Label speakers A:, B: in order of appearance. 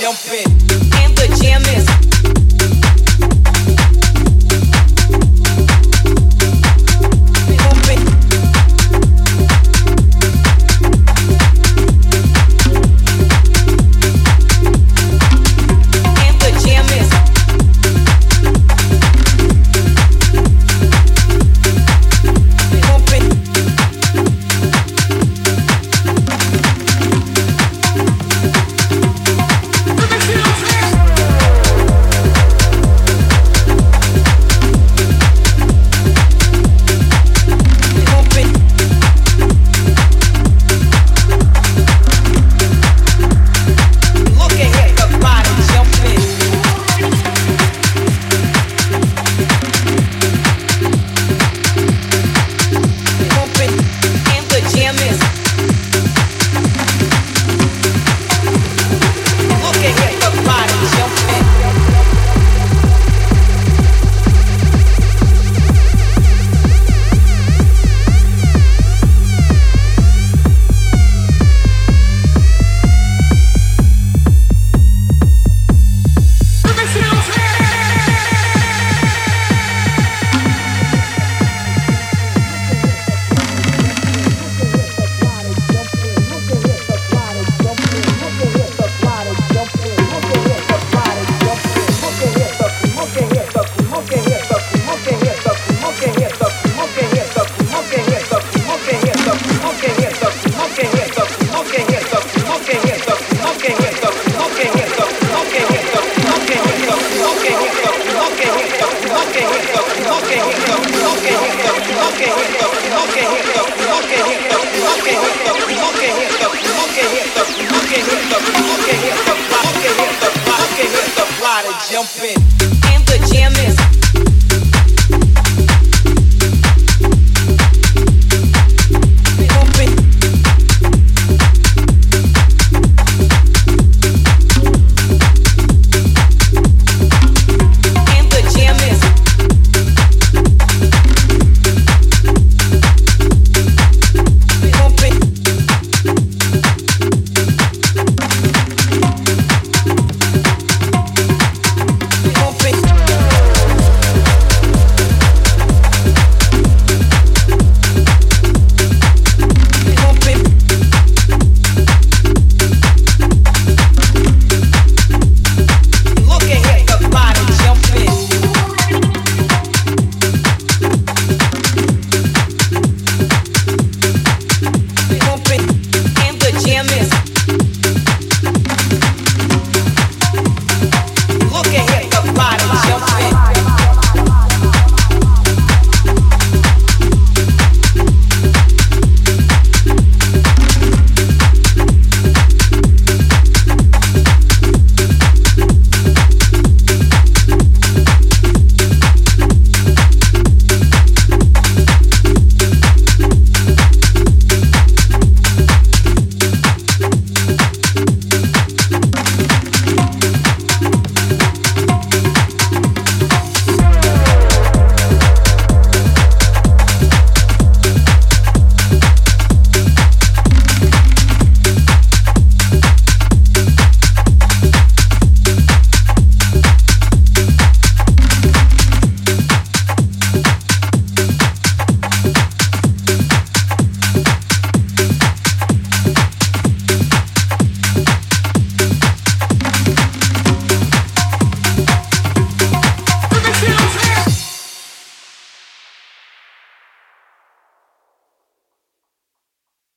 A: Jump in. And the jam jump in. And the jam is